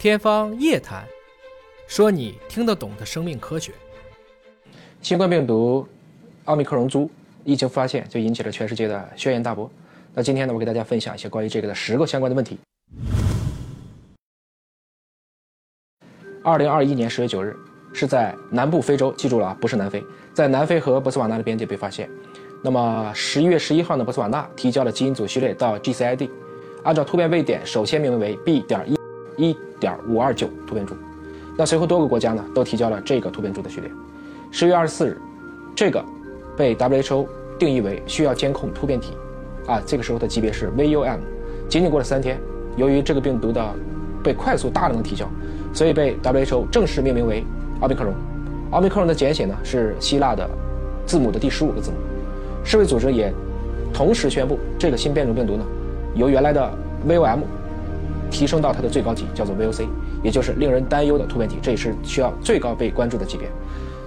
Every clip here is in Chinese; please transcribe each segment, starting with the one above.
天方夜谭，说你听得懂的生命科学。新冠病毒奥密克戎株一经发现，就引起了全世界的轩然大波。那今天呢，我给大家分享一些关于这个的十个相关的问题。二零二一年十月九日，是在南部非洲，记住了啊，不是南非，在南非和波斯瓦纳的边界被发现。那么十一月十一号呢，波斯瓦纳提交了基因组序列到 GCID。按照突变位点，首先命名为 B. 点一一点五二九突变株。那随后多个国家呢都提交了这个突变株的序列。十月二十四日，这个被 WHO 定义为需要监控突变体，啊，这个时候的级别是 VUM。仅仅过了三天，由于这个病毒的被快速大量的提交，所以被 WHO 正式命名为奥密克戎。奥密克戎的简写呢是希腊的字母的第十五个字母。世卫组织也同时宣布，这个新变种病毒呢。由原来的 VOM 提升到它的最高级，叫做 VOC，也就是令人担忧的突变体，这也是需要最高被关注的级别。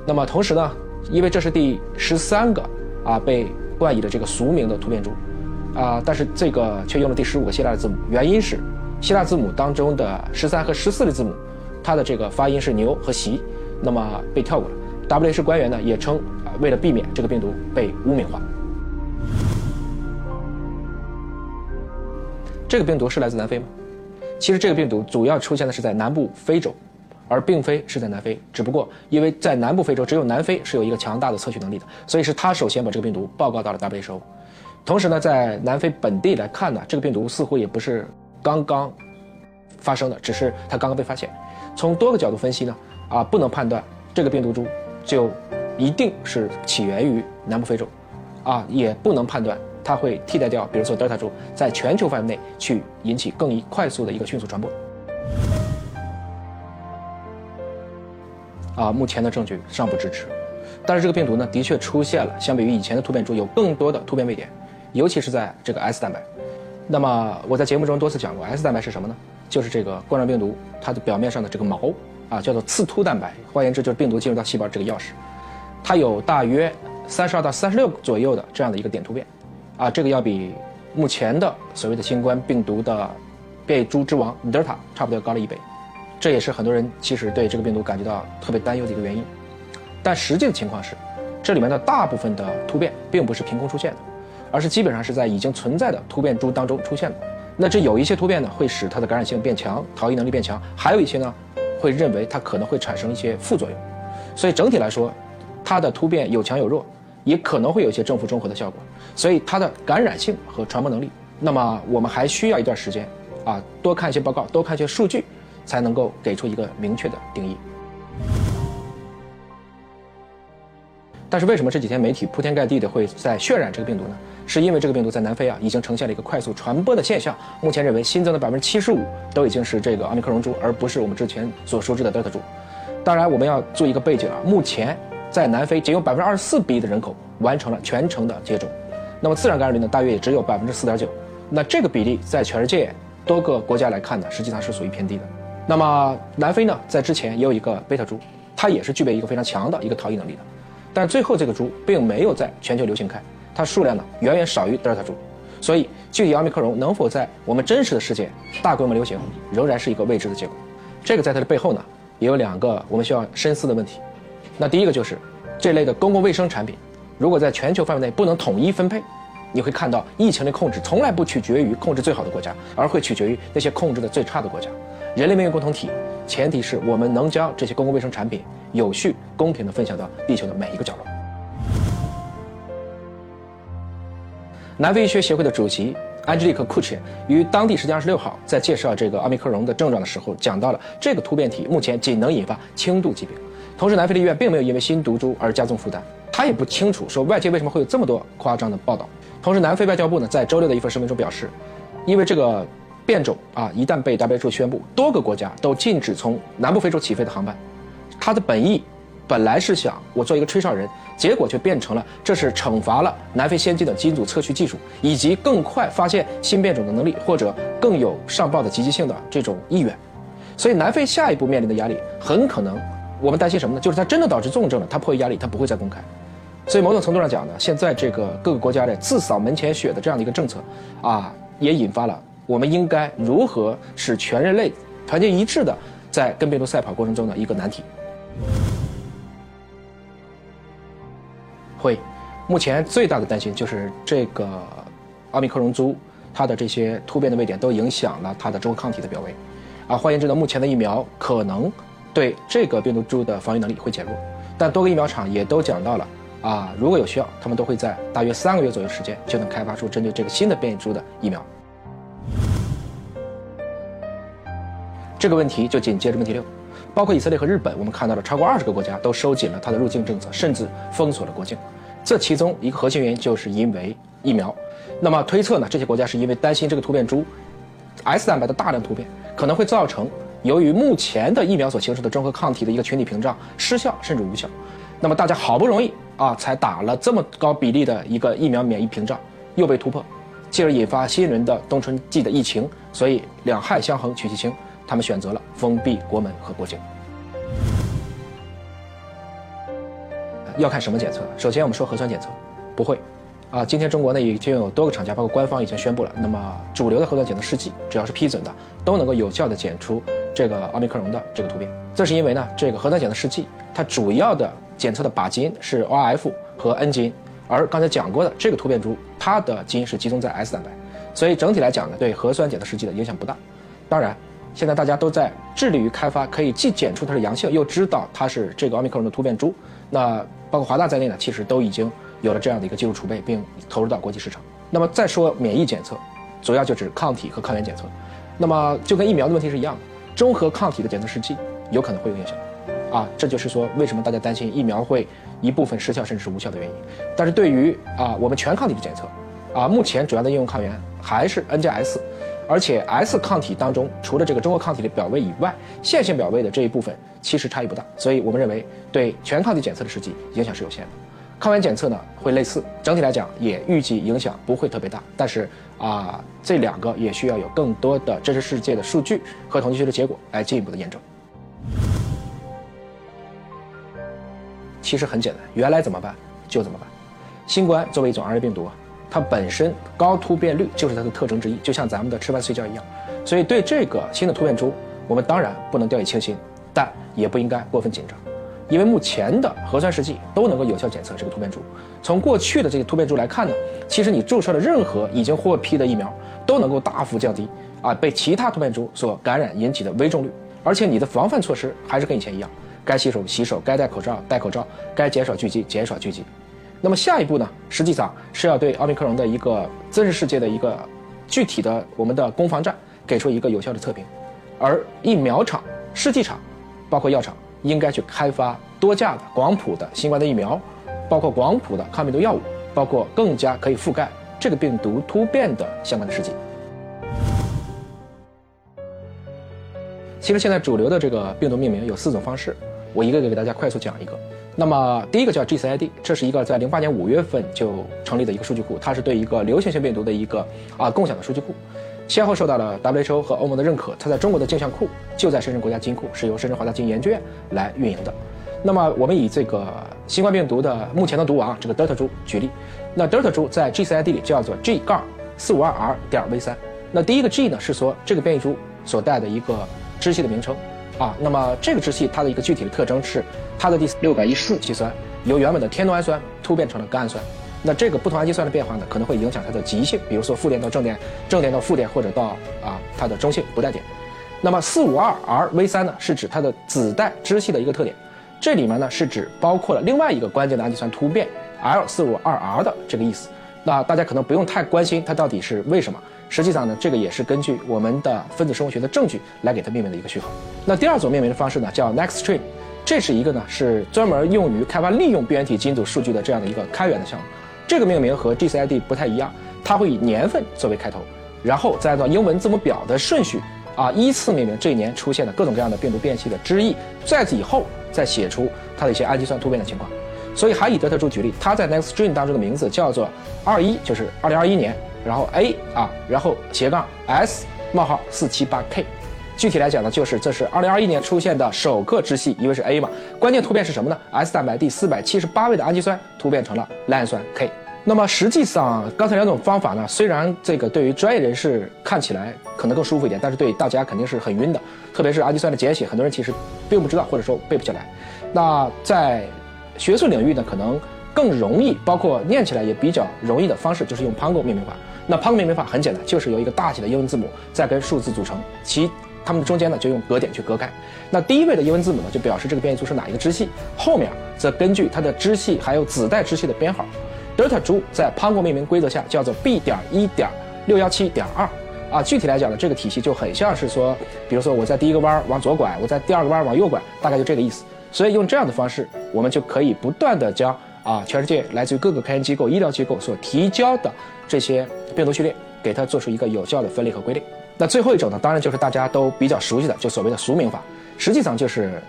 那么同时呢，因为这是第十三个啊被冠以的这个俗名的突变株，啊，但是这个却用了第十五个希腊的字母，原因是希腊字母当中的十三和十四的字母，它的这个发音是牛和席，那么被跳过了。WH 官员呢也称，啊，为了避免这个病毒被污名化。这个病毒是来自南非吗？其实这个病毒主要出现的是在南部非洲，而并非是在南非。只不过因为在南部非洲，只有南非是有一个强大的测序能力的，所以是他首先把这个病毒报告到了 WHO。同时呢，在南非本地来看呢，这个病毒似乎也不是刚刚发生的，只是它刚刚被发现。从多个角度分析呢，啊，不能判断这个病毒株就一定是起源于南部非洲，啊，也不能判断。它会替代掉，比如说德尔塔株，在全球范围内去引起更快速的一个迅速传播。啊，目前的证据尚不支持，但是这个病毒呢，的确出现了，相比于以前的突变株，有更多的突变位点，尤其是在这个 S 蛋白。那么我在节目中多次讲过，S 蛋白是什么呢？就是这个冠状病毒它的表面上的这个毛啊，叫做刺突蛋白，换言之就是病毒进入到细胞这个钥匙。它有大约三十二到三十六左右的这样的一个点突变。啊，这个要比目前的所谓的新冠病毒的变异株之王德尔塔差不多要高了一倍，这也是很多人其实对这个病毒感觉到特别担忧的一个原因。但实际的情况是，这里面的大部分的突变并不是凭空出现的，而是基本上是在已经存在的突变株当中出现的。那这有一些突变呢，会使它的感染性变强，逃逸能力变强；还有一些呢，会认为它可能会产生一些副作用。所以整体来说，它的突变有强有弱。也可能会有一些正负中和的效果，所以它的感染性和传播能力，那么我们还需要一段时间，啊，多看一些报告，多看一些数据，才能够给出一个明确的定义。但是为什么这几天媒体铺天盖地的会在渲染这个病毒呢？是因为这个病毒在南非啊已经呈现了一个快速传播的现象，目前认为新增的百分之七十五都已经是这个奥密克戎株，而不是我们之前所熟知的德尔塔株。当然，我们要做一个背景啊，目前。在南非，仅有百分之二十四比的人口完成了全程的接种，那么自然感染率呢，大约也只有百分之四点九。那这个比例在全世界多个国家来看呢，实际上是属于偏低的。那么南非呢，在之前也有一个贝塔株，它也是具备一个非常强的一个逃逸能力的，但最后这个株并没有在全球流行开，它数量呢远远少于德尔塔株，所以具体奥密克戎能否在我们真实的世界大规模流行，仍然是一个未知的结果。这个在它的背后呢，也有两个我们需要深思的问题。那第一个就是这类的公共卫生产品，如果在全球范围内不能统一分配，你会看到疫情的控制从来不取决于控制最好的国家，而会取决于那些控制的最差的国家。人类命运共同体，前提是我们能将这些公共卫生产品有序、公平地分享到地球的每一个角落。南非医学协会的主席安吉丽克·库切于当地时间二十六号在介绍这个奥密克戎的症状的时候，讲到了这个突变体目前仅能引发轻度疾病。同时，南非的医院并没有因为新毒株而加重负担。他也不清楚说外界为什么会有这么多夸张的报道。同时，南非外交部呢在周六的一份声明中表示，因为这个变种啊一旦被 WHO 宣布，多个国家都禁止从南部非洲起飞的航班。他的本意本来是想我做一个吹哨人，结果却变成了这是惩罚了南非先进的基因组测序技术以及更快发现新变种的能力，或者更有上报的积极性的这种意愿。所以，南非下一步面临的压力很可能。我们担心什么呢？就是它真的导致重症了，它迫于压力，它不会再公开。所以某种程度上讲呢，现在这个各个国家的自扫门前雪的这样的一个政策，啊，也引发了我们应该如何使全人类团结一致的在跟病毒赛跑过程中的一个难题。会，目前最大的担心就是这个奥密克戎株，它的这些突变的位点都影响了它的中和抗体的表位。啊，换言之呢，目前的疫苗可能对这个病毒株的防御能力会减弱，但多个疫苗厂也都讲到了，啊，如果有需要，他们都会在大约三个月左右时间就能开发出针对这个新的变异株的疫苗。这个问题就紧接着问题六，包括以色列和日本，我们看到了超过二十个国家都收紧了它的入境政策，甚至封锁了国境。这其中一个核心原因就是因为疫苗。那么推测呢，这些国家是因为担心这个突变株 S 蛋白的大量突变。可能会造成由于目前的疫苗所形成的中和抗体的一个群体屏障失效甚至无效，那么大家好不容易啊才打了这么高比例的一个疫苗免疫屏障又被突破，进而引发新一轮的冬春季的疫情，所以两害相衡取其轻，他们选择了封闭国门和国境。要看什么检测？首先我们说核酸检测，不会。啊，今天中国呢已经有多个厂家，包括官方已经宣布了，那么主流的核酸检测试剂，只要是批准的，都能够有效的检出这个奥密克戎的这个突变。这是因为呢，这个核酸检测试剂它主要的检测的靶基因是 ORF 和 N 基因，而刚才讲过的这个突变株，它的基因是集中在 S 蛋白，所以整体来讲呢，对核酸检测试剂的影响不大。当然，现在大家都在致力于开发可以既检出它是阳性，又知道它是这个奥密克戎的突变株，那包括华大在内呢，其实都已经。有了这样的一个技术储备，并投入到国际市场。那么再说免疫检测，主要就指抗体和抗原检测。那么就跟疫苗的问题是一样的，中和抗体的检测试剂有可能会有影响。啊，这就是说为什么大家担心疫苗会一部分失效甚至是无效的原因。但是对于啊我们全抗体的检测，啊目前主要的应用抗原还是 N 加 S，而且 S 抗体当中除了这个中和抗体的表位以外，线性表位的这一部分其实差异不大。所以我们认为对全抗体检测的实际影响是有限的。抗原检测呢会类似，整体来讲也预计影响不会特别大，但是啊这两个也需要有更多的真实世界的数据和统计学的结果来进一步的验证。其实很简单，原来怎么办就怎么办。新冠作为一种 RNA 病毒啊，它本身高突变率就是它的特征之一，就像咱们的吃饭睡觉一样，所以对这个新的突变株，我们当然不能掉以轻心，但也不应该过分紧张。因为目前的核酸试剂都能够有效检测这个突变株。从过去的这个突变株来看呢，其实你注射的任何已经获批的疫苗都能够大幅降低啊被其他突变株所感染引起的危重率。而且你的防范措施还是跟以前一样，该洗手洗手，该戴口罩戴口罩，该减少聚集减少聚集。那么下一步呢，实际上是要对奥密克戎的一个真实世界的一个具体的我们的攻防战给出一个有效的测评。而疫苗厂、试剂厂，包括药厂。应该去开发多价的广谱的新冠的疫苗，包括广谱的抗病毒药物，包括更加可以覆盖这个病毒突变的相关的试剂。其实现在主流的这个病毒命名有四种方式，我一个个给大家快速讲一个。那么第一个叫 GCID，这是一个在零八年五月份就成立的一个数据库，它是对一个流行性病毒的一个啊共享的数据库。先后受到了 WHO 和欧盟的认可，它在中国的镜像库就在深圳国家基因库，是由深圳华大基因研究院来运营的。那么我们以这个新冠病毒的目前的毒王这个德尔塔株举例，那德尔塔株在 GCID 里叫做 G 杠四五二 R 点 V 三。那第一个 G 呢是说这个变异株所带的一个支系的名称啊。那么这个支系它的一个具体的特征是它的第六百一十七酸由原本的天冬氨酸突变成了甘氨酸。那这个不同氨基酸的变化呢，可能会影响它的极性，比如说负电到正电，正电到负电，或者到啊它的中性不带电。那么四五二 R V 三呢，是指它的子代支系的一个特点，这里面呢是指包括了另外一个关键的氨基酸突变 L 四五二 R 的这个意思。那大家可能不用太关心它到底是为什么，实际上呢，这个也是根据我们的分子生物学的证据来给它命名的一个序号。那第二种命名的方式呢，叫 NextString，这是一个呢是专门用于开发利用病原体基因组数据的这样的一个开源的项目。这个命名和 GCID 不太一样，它会以年份作为开头，然后再按照英文字母表的顺序啊依次命名这一年出现的各种各样的病毒变异的支翼，在此以后再写出它的一些氨基酸突变的情况。所以还以德特株举例，它在 NextString 当中的名字叫做二一，就是二零二一年，然后 A 啊，然后斜杠 S 冒号四七八 K。具体来讲呢，就是这是二零二一年出现的首个支系，因为是 A 嘛。关键突变是什么呢？S 蛋白第四百七十八位的氨基酸突变成了赖氨酸 K。那么实际上，刚才两种方法呢，虽然这个对于专业人士看起来可能更舒服一点，但是对大家肯定是很晕的。特别是氨基酸的简写，很多人其实并不知道，或者说背不下来。那在学术领域呢，可能更容易，包括念起来也比较容易的方式，就是用 Pango 命名法。那 Pango 命名法很简单，就是由一个大写的英文字母再跟数字组成，其它们中间呢就用格点去隔开。那第一位的英文字母呢，就表示这个变异株是哪一个支系，后面则根据它的支系还有子代支系的编号。德尔塔株在 Pango 命名规则下叫做 B 点一点六幺七点二啊，具体来讲呢，这个体系就很像是说，比如说我在第一个弯往左拐，我在第二个弯往右拐，大概就这个意思。所以用这样的方式，我们就可以不断的将啊全世界来自于各个科研机构、医疗机构所提交的这些病毒序列，给它做出一个有效的分类和归类。那最后一种呢，当然就是大家都比较熟悉的，就所谓的俗名法，实际上就是。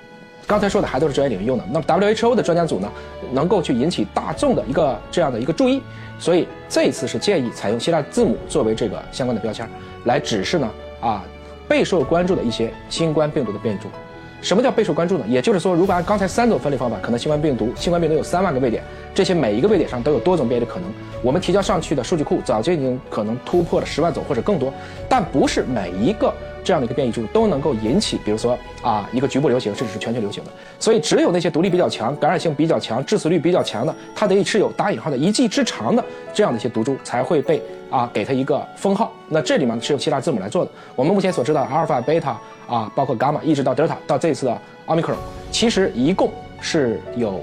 刚才说的还都是专业领域用的，那么 WHO 的专家组呢，能够去引起大众的一个这样的一个注意，所以这一次是建议采用希腊字母作为这个相关的标签，来指示呢啊备受关注的一些新冠病毒的变种。什么叫备受关注呢？也就是说，如果按刚才三种分类方法，可能新冠病毒新冠病毒有三万个位点，这些每一个位点上都有多种变异的可能。我们提交上去的数据库早就已经可能突破了十万种或者更多，但不是每一个。这样的一个变异株都能够引起，比如说啊一个局部流行，甚至是全球流行的。所以只有那些毒力比较强、感染性比较强、致死率比较强的，它得持有打引号的一技之长的这样的一些毒株才会被啊给它一个封号。那这里面是用希腊字母来做的。我们目前所知道，阿尔法、贝塔啊，包括伽马，一直到德尔塔，到这次的奥密克戎，其实一共是有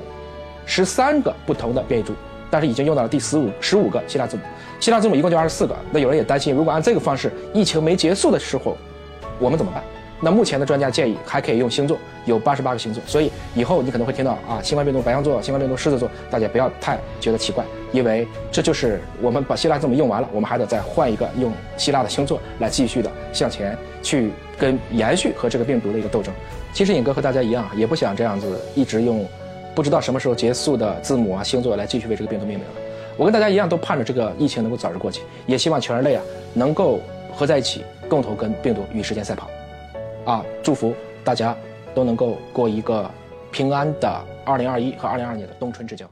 十三个不同的变异株，但是已经用到了第十五十五个希腊字母。希腊字母一共就二十四个。那有人也担心，如果按这个方式，疫情没结束的时候。我们怎么办？那目前的专家建议还可以用星座，有八十八个星座，所以以后你可能会听到啊，新冠病毒白羊座，新冠病毒狮子座，大家不要太觉得奇怪，因为这就是我们把希腊字母用完了，我们还得再换一个用希腊的星座来继续的向前去跟延续和这个病毒的一个斗争。其实尹哥和大家一样，也不想这样子一直用不知道什么时候结束的字母啊星座来继续为这个病毒命名了。我跟大家一样，都盼着这个疫情能够早日过去，也希望全人类啊能够合在一起。共同跟病毒与时间赛跑，啊！祝福大家都能够过一个平安的二零二一和二零二二年的冬春之交。